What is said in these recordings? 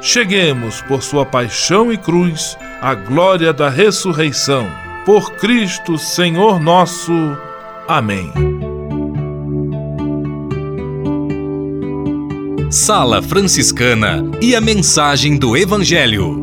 cheguemos, por sua paixão e cruz, à glória da ressurreição. Por Cristo, Senhor nosso. Amém. Sala Franciscana e a mensagem do Evangelho.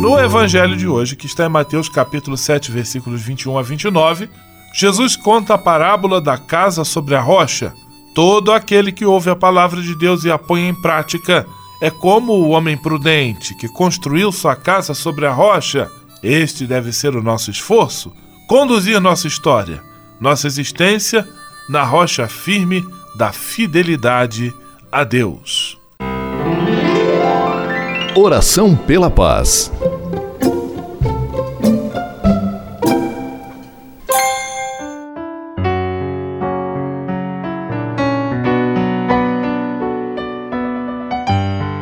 No Evangelho de hoje, que está em Mateus capítulo 7, versículos 21 a 29, Jesus conta a parábola da casa sobre a rocha Todo aquele que ouve a palavra de Deus e a põe em prática é como o homem prudente que construiu sua casa sobre a rocha. Este deve ser o nosso esforço, conduzir nossa história, nossa existência na rocha firme da fidelidade a Deus. Oração pela paz.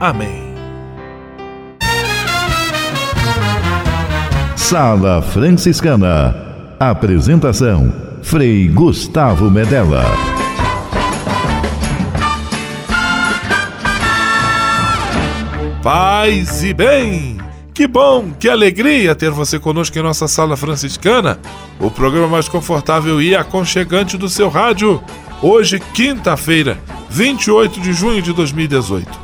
Amém. Sala Franciscana. Apresentação: Frei Gustavo Medella. Paz e bem! Que bom, que alegria ter você conosco em nossa Sala Franciscana, o programa mais confortável e aconchegante do seu rádio. Hoje, quinta-feira, 28 de junho de 2018.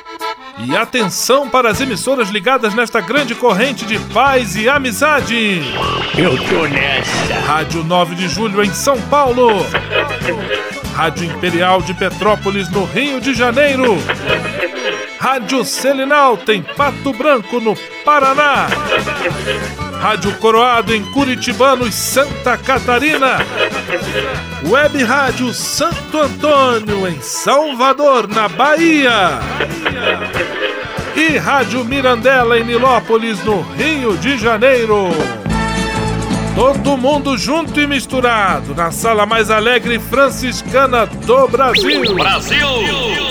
E atenção para as emissoras ligadas nesta grande corrente de paz e amizade. Eu tô nessa. Rádio 9 de Julho em São Paulo. Rádio Imperial de Petrópolis, no Rio de Janeiro. Rádio Selinal tem Pato Branco, no Paraná. Rádio Coroado em Curitibanos, Santa Catarina. Web Rádio Santo Antônio em Salvador, na Bahia. E Rádio Mirandela em Nilópolis, no Rio de Janeiro. Todo mundo junto e misturado na sala mais alegre franciscana do Brasil. Brasil!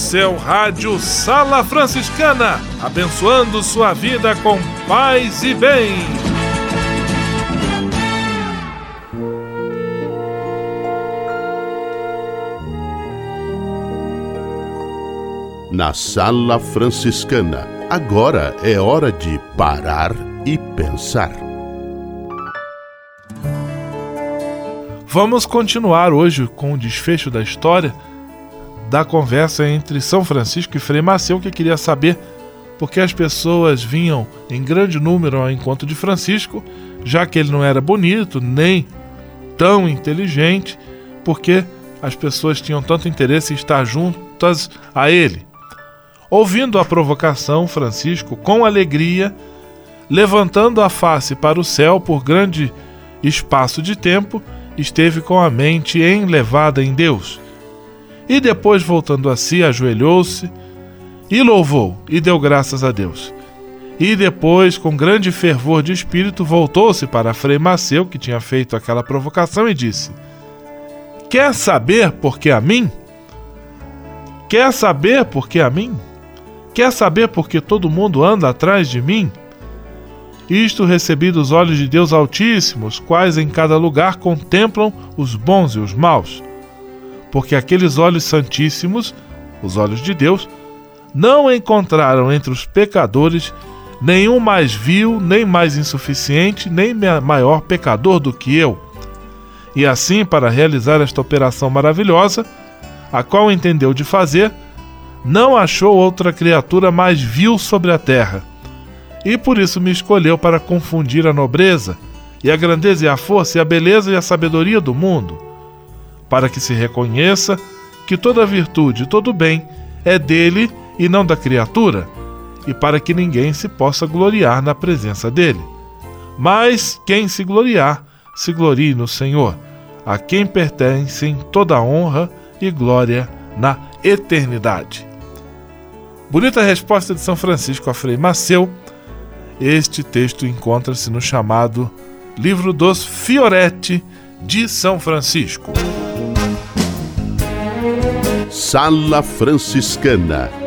O seu rádio Sala Franciscana, abençoando sua vida com paz e bem. Na Sala Franciscana, agora é hora de parar e pensar. Vamos continuar hoje com o desfecho da história da conversa entre São Francisco e Frei Maceu, que queria saber por que as pessoas vinham em grande número ao encontro de Francisco, já que ele não era bonito nem tão inteligente, porque as pessoas tinham tanto interesse em estar juntas a ele. Ouvindo a provocação, Francisco, com alegria, levantando a face para o céu por grande espaço de tempo, esteve com a mente enlevada em Deus. E depois, voltando a si, ajoelhou-se e louvou e deu graças a Deus. E depois, com grande fervor de espírito, voltou-se para Frei Maceu, que tinha feito aquela provocação, e disse: Quer saber por que a mim? Quer saber por que a mim? Quer saber por que todo mundo anda atrás de mim? Isto recebi dos olhos de Deus Altíssimos, quais em cada lugar contemplam os bons e os maus. Porque aqueles olhos santíssimos, os olhos de Deus, não encontraram entre os pecadores nenhum mais vil, nem mais insuficiente, nem maior pecador do que eu. E assim, para realizar esta operação maravilhosa, a qual entendeu de fazer, não achou outra criatura mais vil sobre a terra. E por isso me escolheu para confundir a nobreza, e a grandeza e a força, e a beleza e a sabedoria do mundo, para que se reconheça que toda virtude todo bem é dele e não da criatura, e para que ninguém se possa gloriar na presença dele. Mas quem se gloriar, se glorie no Senhor, a quem pertencem toda honra e glória na eternidade. Bonita resposta de São Francisco a Frei Maceu. Este texto encontra-se no chamado Livro dos Fioretti de São Francisco. Sala Franciscana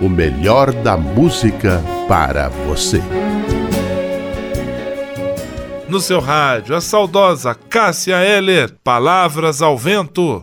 o melhor da música para você. No seu rádio, a saudosa Cássia Heller, Palavras ao Vento.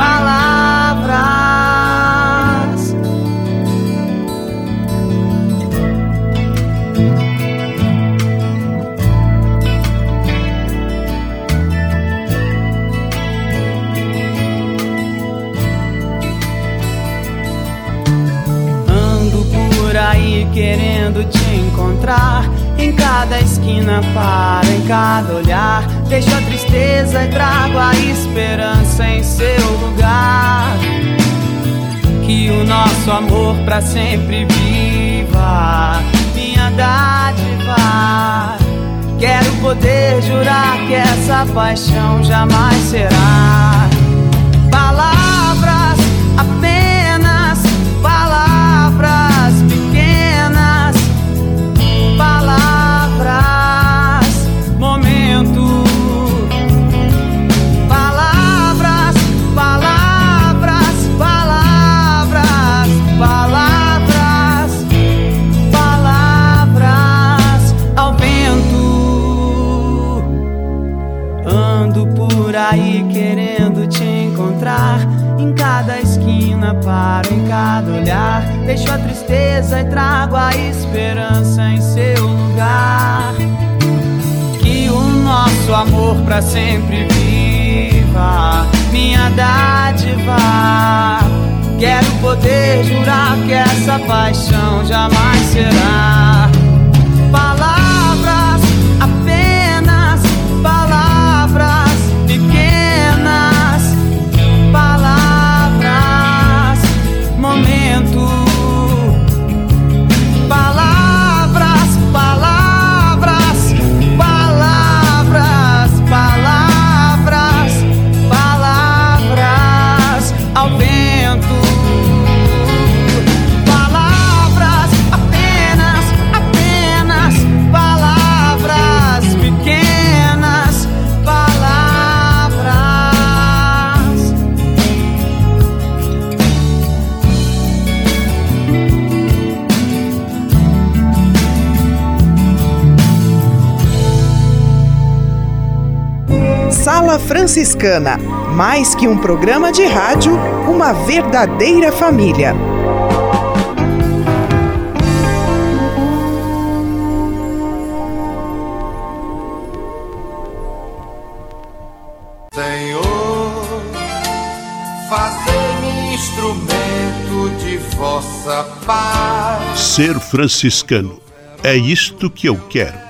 palavras. Ando por aí querendo te encontrar em cada esquina para, em cada olhar Deixo a tristeza e trago a esperança em seu lugar. Que o nosso amor para sempre viva. Minha dádiva. Quero poder jurar que essa paixão jamais será sempre viva, minha dádiva. Quero poder jurar que essa paixão jamais será. Franciscana. Mais que um programa de rádio, uma verdadeira família. Senhor, fazer-me instrumento de vossa paz. Ser franciscano é isto que eu quero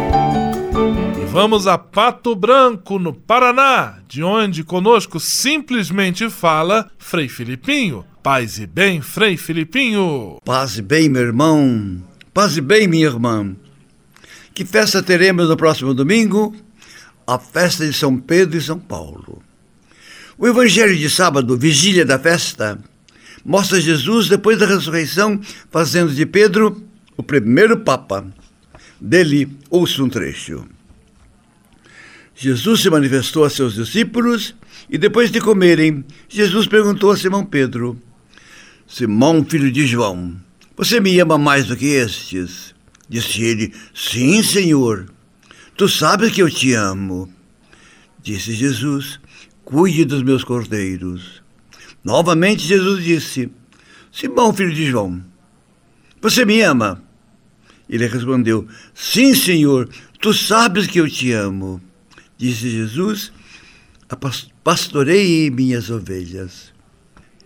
Vamos a Pato Branco, no Paraná, de onde conosco simplesmente fala Frei Filipinho. Paz e bem, Frei Filipinho. Paz e bem, meu irmão. Paz e bem, minha irmã. Que festa teremos no próximo domingo? A festa de São Pedro e São Paulo. O Evangelho de sábado, vigília da festa, mostra Jesus depois da ressurreição fazendo de Pedro o primeiro Papa. Dele, ouço um trecho. Jesus se manifestou a seus discípulos e depois de comerem, Jesus perguntou a Simão Pedro: Simão, filho de João, você me ama mais do que estes? Disse ele: Sim, Senhor. Tu sabes que eu te amo. Disse Jesus: Cuide dos meus cordeiros. Novamente Jesus disse: Simão, filho de João, você me ama? Ele respondeu: Sim, Senhor, tu sabes que eu te amo. Disse Jesus: Pastorei minhas ovelhas.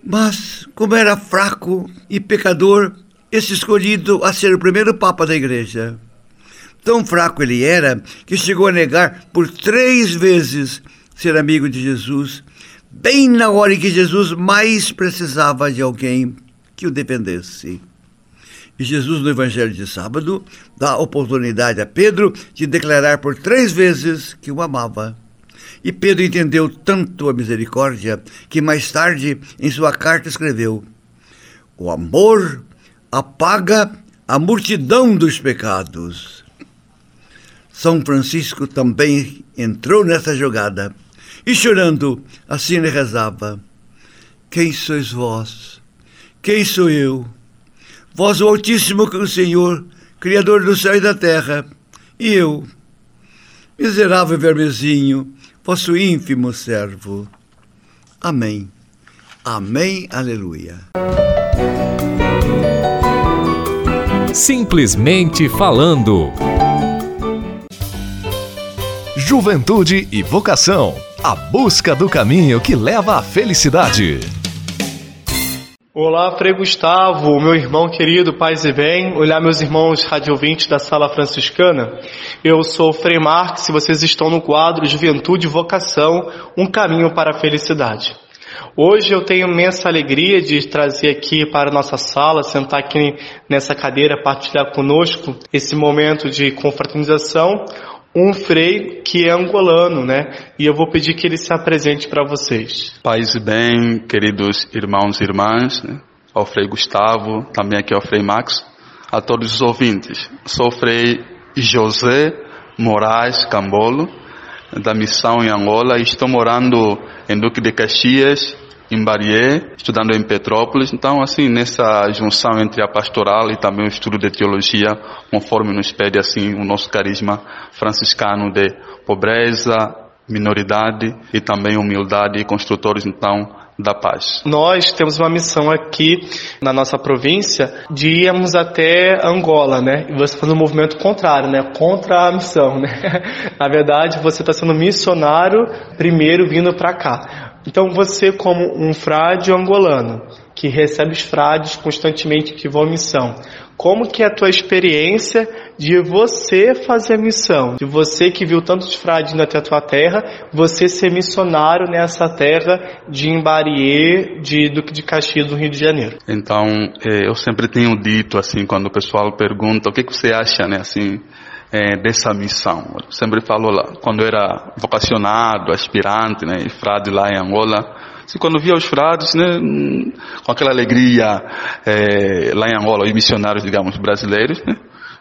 Mas, como era fraco e pecador, esse escolhido a ser o primeiro Papa da Igreja. Tão fraco ele era que chegou a negar por três vezes ser amigo de Jesus, bem na hora em que Jesus mais precisava de alguém que o defendesse. E Jesus, no Evangelho de sábado, dá oportunidade a Pedro de declarar por três vezes que o amava. E Pedro entendeu tanto a misericórdia que mais tarde, em sua carta, escreveu: O amor apaga a multidão dos pecados. São Francisco também entrou nessa jogada e, chorando, assim lhe rezava: Quem sois vós? Quem sou eu? Vós, o Altíssimo o Senhor, Criador do céu e da terra, e eu, miserável vermezinho, vosso ínfimo servo. Amém. Amém. Aleluia. Simplesmente falando. Juventude e vocação. A busca do caminho que leva à felicidade. Olá, Frei Gustavo, meu irmão querido, paz e bem. Olá, meus irmãos radiovintes da Sala Franciscana. Eu sou Frei Marques e vocês estão no quadro Juventude e Vocação, um caminho para a felicidade. Hoje eu tenho imensa alegria de trazer aqui para a nossa sala, sentar aqui nessa cadeira, partilhar conosco esse momento de confraternização, um frei que é angolano, né? E eu vou pedir que ele se apresente para vocês. Paz e bem, queridos irmãos e irmãs, né? ao frei Gustavo, também aqui ao frei Max, a todos os ouvintes. Sou frei José Moraes Cambolo, da missão em Angola, e estou morando em Duque de Caxias, em Barié, estudando em Petrópolis. Então, assim, nessa junção entre a pastoral e também o estudo de teologia, conforme nos pede, assim, o nosso carisma franciscano de pobreza, minoridade e também humildade e construtores, então, da paz. Nós temos uma missão aqui na nossa província de irmos até Angola, né? E você faz um movimento contrário, né? Contra a missão, né? Na verdade, você está sendo missionário primeiro vindo para cá. Então você como um frade angolano que recebe os frades constantemente que vão à missão, como que é a tua experiência de você fazer a missão, de você que viu tantos frades indo até a tua terra, você ser missionário nessa terra de Imbariê, de Duque de Caxias, do Rio de Janeiro? Então, eh, eu sempre tenho dito assim, quando o pessoal pergunta o que você acha, né, assim, é, dessa missão. Eu sempre falo lá, quando eu era vocacionado, aspirante, né, e frade lá em Angola, assim, quando via os frades, né, com aquela alegria é, lá em Angola, os missionários, digamos, brasileiros, né,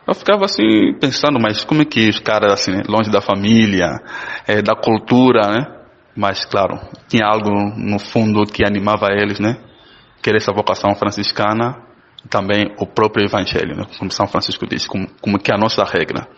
eu ficava assim pensando, mas como é que os caras assim, né, longe da família, é, da cultura, né? Mas claro, tinha algo no fundo que animava eles, né? Querer essa vocação franciscana também o próprio Evangelho, né? como São Francisco diz, como, como que é a nossa regra.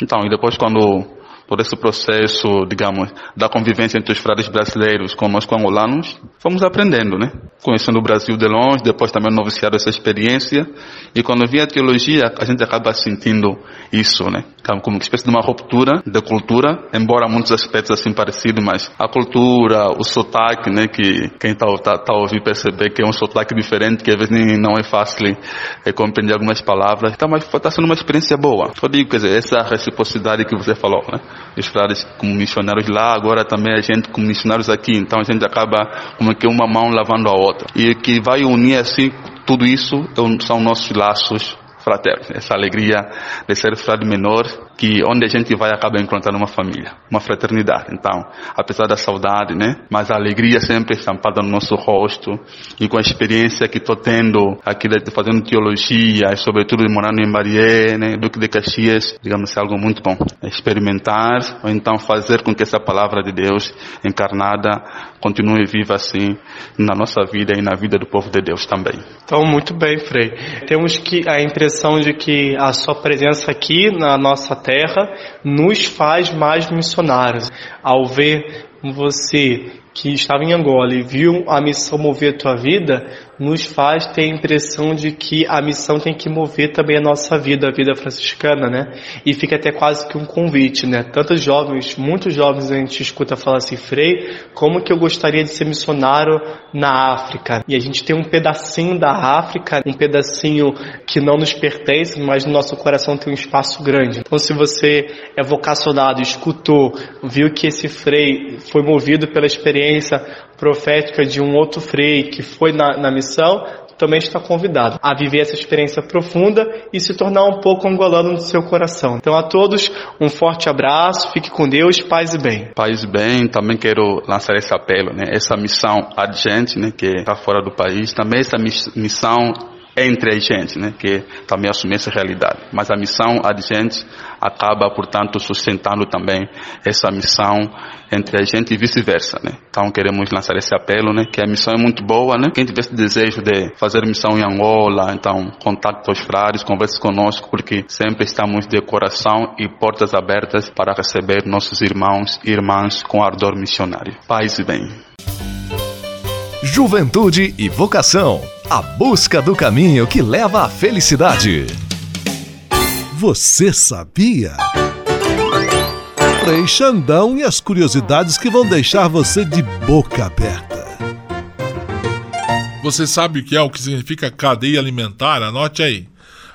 Então, e depois quando por esse processo, digamos, da convivência entre os frades brasileiros conosco angolanos, fomos aprendendo, né? Conhecendo o Brasil de longe, depois também noviciado essa experiência, e quando vem a teologia, a gente acaba sentindo isso, né? Como uma espécie de uma ruptura de cultura, embora muitos aspectos assim parecidos, mas a cultura, o sotaque, né? Que quem está tá, tá ouvindo perceber que é um sotaque diferente, que às vezes não é fácil é, compreender algumas palavras, então, mas está sendo uma experiência boa. Eu digo, quer dizer, essa reciprocidade que você falou, né? os frades como missionários lá, agora também a gente como missionários aqui, então a gente acaba como que uma mão lavando a outra. E que vai unir assim tudo isso é são nossos laços fraternos, essa alegria de ser frade menor que onde a gente vai acaba encontrando uma família, uma fraternidade. Então, apesar da saudade, né? Mas a alegria sempre estampada no nosso rosto e com a experiência que estou tendo aqui de fazendo teologia e sobretudo de morando em Barié, né? Duque de Caxias, digamos, é algo muito bom. Experimentar ou então fazer com que essa palavra de Deus encarnada continue viva assim na nossa vida e na vida do povo de Deus também. Então, muito bem, Frei. Temos que a impressão de que a sua presença aqui na nossa terra nos faz mais missionários. Ao ver você que estava em Angola e viu a missão mover a tua vida, nos faz ter a impressão de que a missão tem que mover também a nossa vida, a vida franciscana, né? E fica até quase que um convite, né? Tantos jovens, muitos jovens a gente escuta falar assim, Frei, como que eu gostaria de ser missionário na África? E a gente tem um pedacinho da África, um pedacinho que não nos pertence, mas no nosso coração tem um espaço grande. Então se você é vocacionado, escutou, viu que esse Frei foi movido pela experiência profética de um outro Frei que foi na, na missão, missão, também está convidado a viver essa experiência profunda e se tornar um pouco angolano no seu coração. Então a todos um forte abraço, fique com Deus, paz e bem. Paz e bem, também quero lançar esse apelo, né? Essa missão adiante, né? Que está fora do país, também essa missão entre a gente, né, que também assume essa realidade. Mas a missão a gente acaba, portanto, sustentando também essa missão entre a gente e vice-versa, né. Então queremos lançar esse apelo, né, que a missão é muito boa, né. Quem tivesse desejo de fazer missão em Angola, então contacte os frades, converse conosco, porque sempre estamos de coração e portas abertas para receber nossos irmãos e irmãs com ardor missionário. Paz e bem. Juventude e vocação a busca do caminho que leva à felicidade. Você sabia? Frei Xandão e as curiosidades que vão deixar você de boca aberta. Você sabe o que é o que significa cadeia alimentar? Anote aí.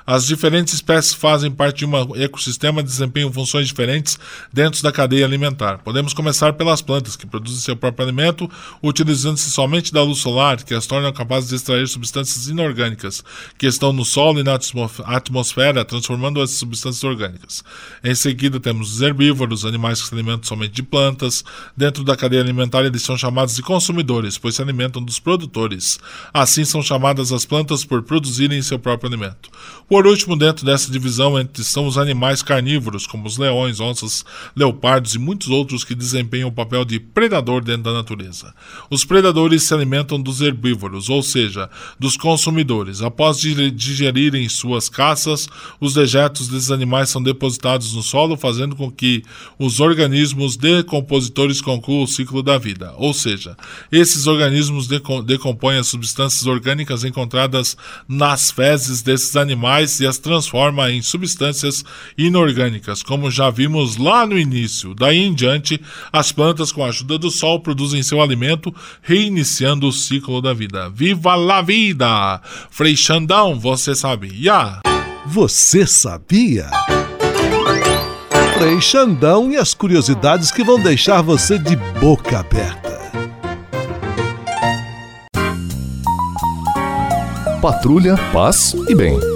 As diferentes espécies fazem parte de um ecossistema e desempenham funções diferentes dentro da cadeia alimentar. Podemos começar pelas plantas, que produzem seu próprio alimento, utilizando-se somente da luz solar, que as tornam capazes de extrair substâncias inorgânicas que estão no solo e na atmosfera, transformando as substâncias orgânicas. Em seguida, temos os herbívoros, animais que se alimentam somente de plantas. Dentro da cadeia alimentar, eles são chamados de consumidores, pois se alimentam dos produtores. Assim, são chamadas as plantas por produzirem seu próprio alimento. Por último, dentro dessa divisão estão os animais carnívoros, como os leões, onças, leopardos e muitos outros que desempenham o papel de predador dentro da natureza. Os predadores se alimentam dos herbívoros, ou seja, dos consumidores. Após digerirem suas caças, os dejetos desses animais são depositados no solo, fazendo com que os organismos decompositores concluam o ciclo da vida. Ou seja, esses organismos decompõem as substâncias orgânicas encontradas nas fezes desses animais e as transforma em substâncias inorgânicas, como já vimos lá no início. Daí em diante, as plantas, com a ajuda do sol, produzem seu alimento, reiniciando o ciclo da vida. Viva la vida! Frei Xandão, você sabia? Você sabia? Frei Xandão e as curiosidades que vão deixar você de boca aberta. Patrulha, paz e bem.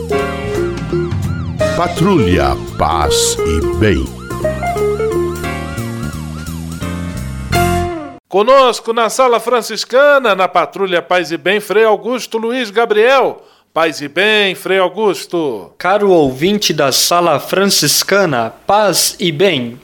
Patrulha, paz e bem. Conosco na Sala Franciscana, na Patrulha Paz e Bem, Frei Augusto Luiz Gabriel. Paz e bem, Frei Augusto. Caro ouvinte da Sala Franciscana, paz e bem.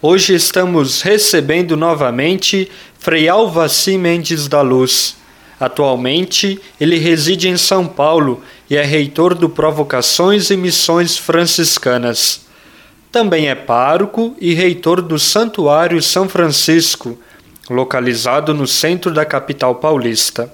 Hoje estamos recebendo novamente Frei Alvaci Mendes da Luz. Atualmente, ele reside em São Paulo e é reitor do Provocações e Missões Franciscanas. Também é pároco e reitor do Santuário São Francisco, localizado no centro da capital paulista.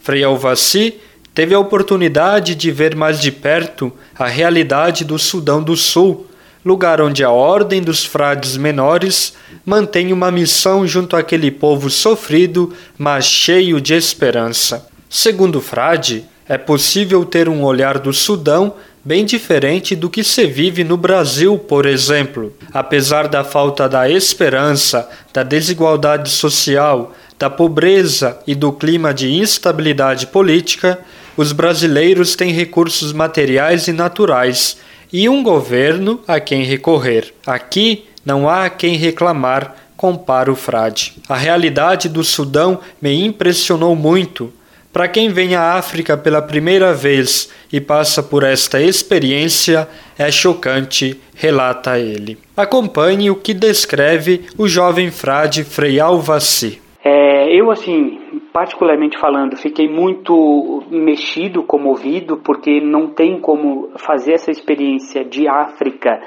Frei Alvaci teve a oportunidade de ver mais de perto a realidade do Sudão do Sul, lugar onde a Ordem dos Frades Menores mantém uma missão junto àquele povo sofrido, mas cheio de esperança. Segundo o frade, é possível ter um olhar do Sudão bem diferente do que se vive no Brasil, por exemplo. Apesar da falta da esperança, da desigualdade social, da pobreza e do clima de instabilidade política, os brasileiros têm recursos materiais e naturais e um governo a quem recorrer. Aqui não há a quem reclamar, compara o frade. A realidade do Sudão me impressionou muito. Para quem vem à África pela primeira vez e passa por esta experiência, é chocante, relata ele. Acompanhe o que descreve o jovem frade Frei Alvaci. É, eu, assim, particularmente falando, fiquei muito mexido, comovido, porque não tem como fazer essa experiência de África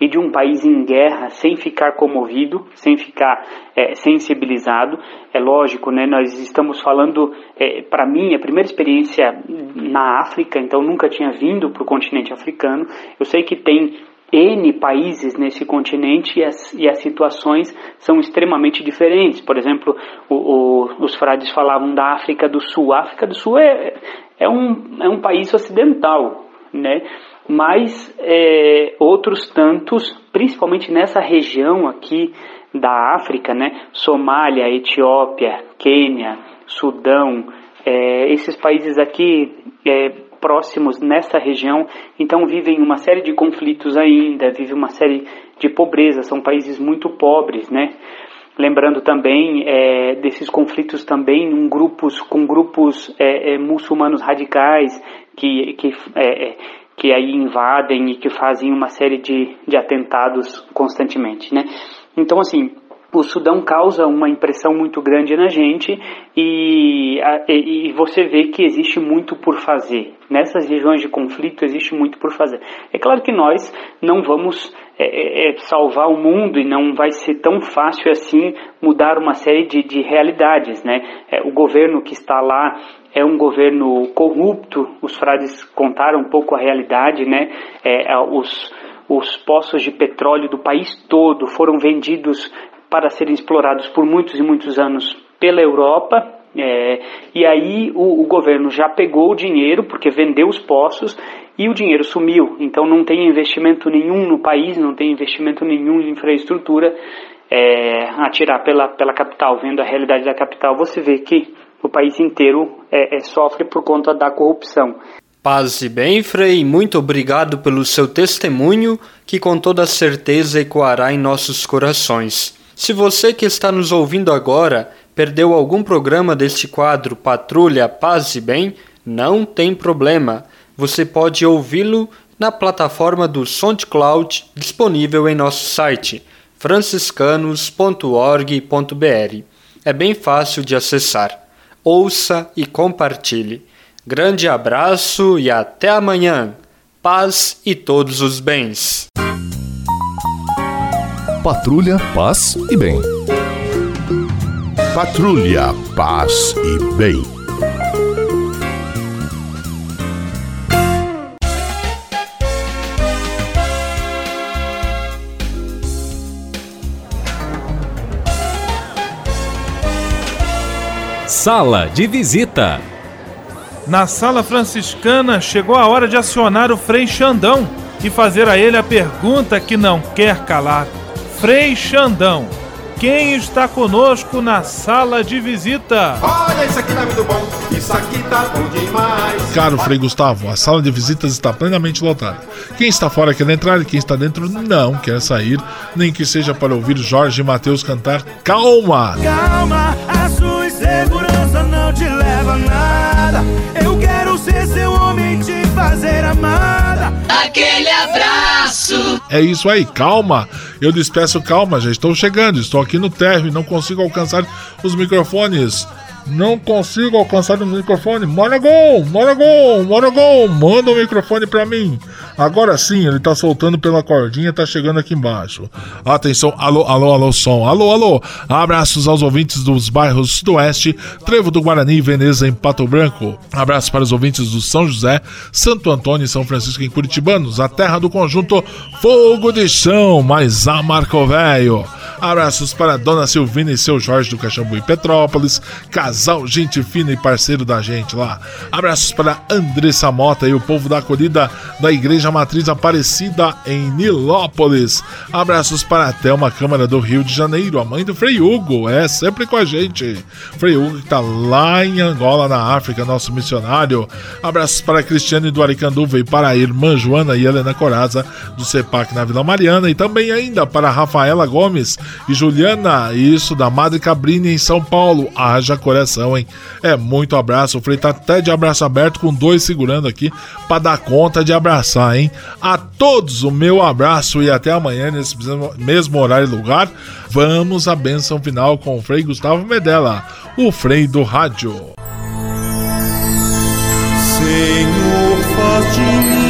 e de um país em guerra sem ficar comovido, sem ficar é, sensibilizado. É lógico, né? Nós estamos falando, é, para mim, a primeira experiência na África, então nunca tinha vindo para o continente africano. Eu sei que tem N países nesse continente e as, e as situações são extremamente diferentes. Por exemplo, o, o, os frades falavam da África do Sul. A África do Sul é, é, um, é um país ocidental, né? Mas é, outros tantos, principalmente nessa região aqui da África, né? Somália, Etiópia, Quênia, Sudão, é, esses países aqui é, próximos nessa região, então vivem uma série de conflitos ainda, vivem uma série de pobreza, são países muito pobres, né? Lembrando também é, desses conflitos também em grupos, com grupos é, é, muçulmanos radicais que, que, é, que aí invadem e que fazem uma série de, de atentados constantemente, né? Então, assim, o Sudão causa uma impressão muito grande na gente e, e, você vê que existe muito por fazer. Nessas regiões de conflito existe muito por fazer. É claro que nós não vamos é, é, é, salvar o mundo e não vai ser tão fácil assim mudar uma série de, de realidades. Né? É, o governo que está lá é um governo corrupto, os frades contaram um pouco a realidade, né? É, os, os poços de petróleo do país todo foram vendidos para serem explorados por muitos e muitos anos pela Europa, É, e aí o, o, governo já pegou o dinheiro, porque vendeu os poços, e o dinheiro sumiu. Então não tem investimento nenhum no país, não tem investimento nenhum em infraestrutura é, a tirar pela, pela capital. Vendo a realidade da capital, você vê que o país inteiro é, é, sofre por conta da corrupção. Paz e bem, Frei, muito obrigado pelo seu testemunho, que com toda certeza ecoará em nossos corações. Se você que está nos ouvindo agora perdeu algum programa deste quadro Patrulha Paz e Bem, não tem problema. Você pode ouvi-lo na plataforma do SoundCloud disponível em nosso site franciscanos.org.br. É bem fácil de acessar. Ouça e compartilhe. Grande abraço e até amanhã. Paz e todos os bens. Patrulha, paz e bem. Patrulha, paz e bem. Sala de visita. Na sala franciscana chegou a hora de acionar o Frei Xandão e fazer a ele a pergunta que não quer calar. Frei Xandão, quem está conosco na sala de visita? Olha, isso aqui tá muito bom, isso aqui tá bom demais. Caro Frei Gustavo, a sala de visitas está plenamente lotada. Quem está fora quer entrar e quem está dentro não quer sair, nem que seja para ouvir Jorge e Matheus cantar Calma! Calma, a sua insegurança É isso aí, calma. Eu lhes peço calma, já estou chegando, estou aqui no térreo e não consigo alcançar os microfones. Não consigo alcançar o microfone. Moragon, Moragon, Moragon, manda o microfone para mim. Agora sim, ele tá soltando pela cordinha, tá chegando aqui embaixo. Atenção, alô, alô, alô, som. Alô, alô. Abraços aos ouvintes dos bairros Sudoeste, Trevo do Guarani Veneza em Pato Branco. Abraços para os ouvintes do São José, Santo Antônio e São Francisco em Curitibanos, a terra do conjunto Fogo de Chão, mais a Marco Velho. Abraços para Dona Silvina e seu Jorge do Caxambu e Petrópolis, casal gente fina e parceiro da gente lá. Abraços para Andressa Mota e o povo da acolhida da Igreja Matriz Aparecida em Nilópolis. Abraços para a Thelma Câmara do Rio de Janeiro, a mãe do Frei Hugo, é sempre com a gente. Frei Hugo que está lá em Angola, na África, nosso missionário. Abraços para Cristiane do Aricanduva e para a irmã Joana e Helena Coraza do CEPAC na Vila Mariana e também ainda para Rafaela Gomes e Juliana, isso da Madre Cabrini em São Paulo. Haja coração, hein? É muito abraço. O Frei tá até de abraço aberto com dois segurando aqui para dar conta de abraçar, hein? A todos o meu abraço e até amanhã nesse mesmo horário e lugar. Vamos à benção final com o Frei Gustavo Medella, o Frei do Rádio. Senhor, faz de mim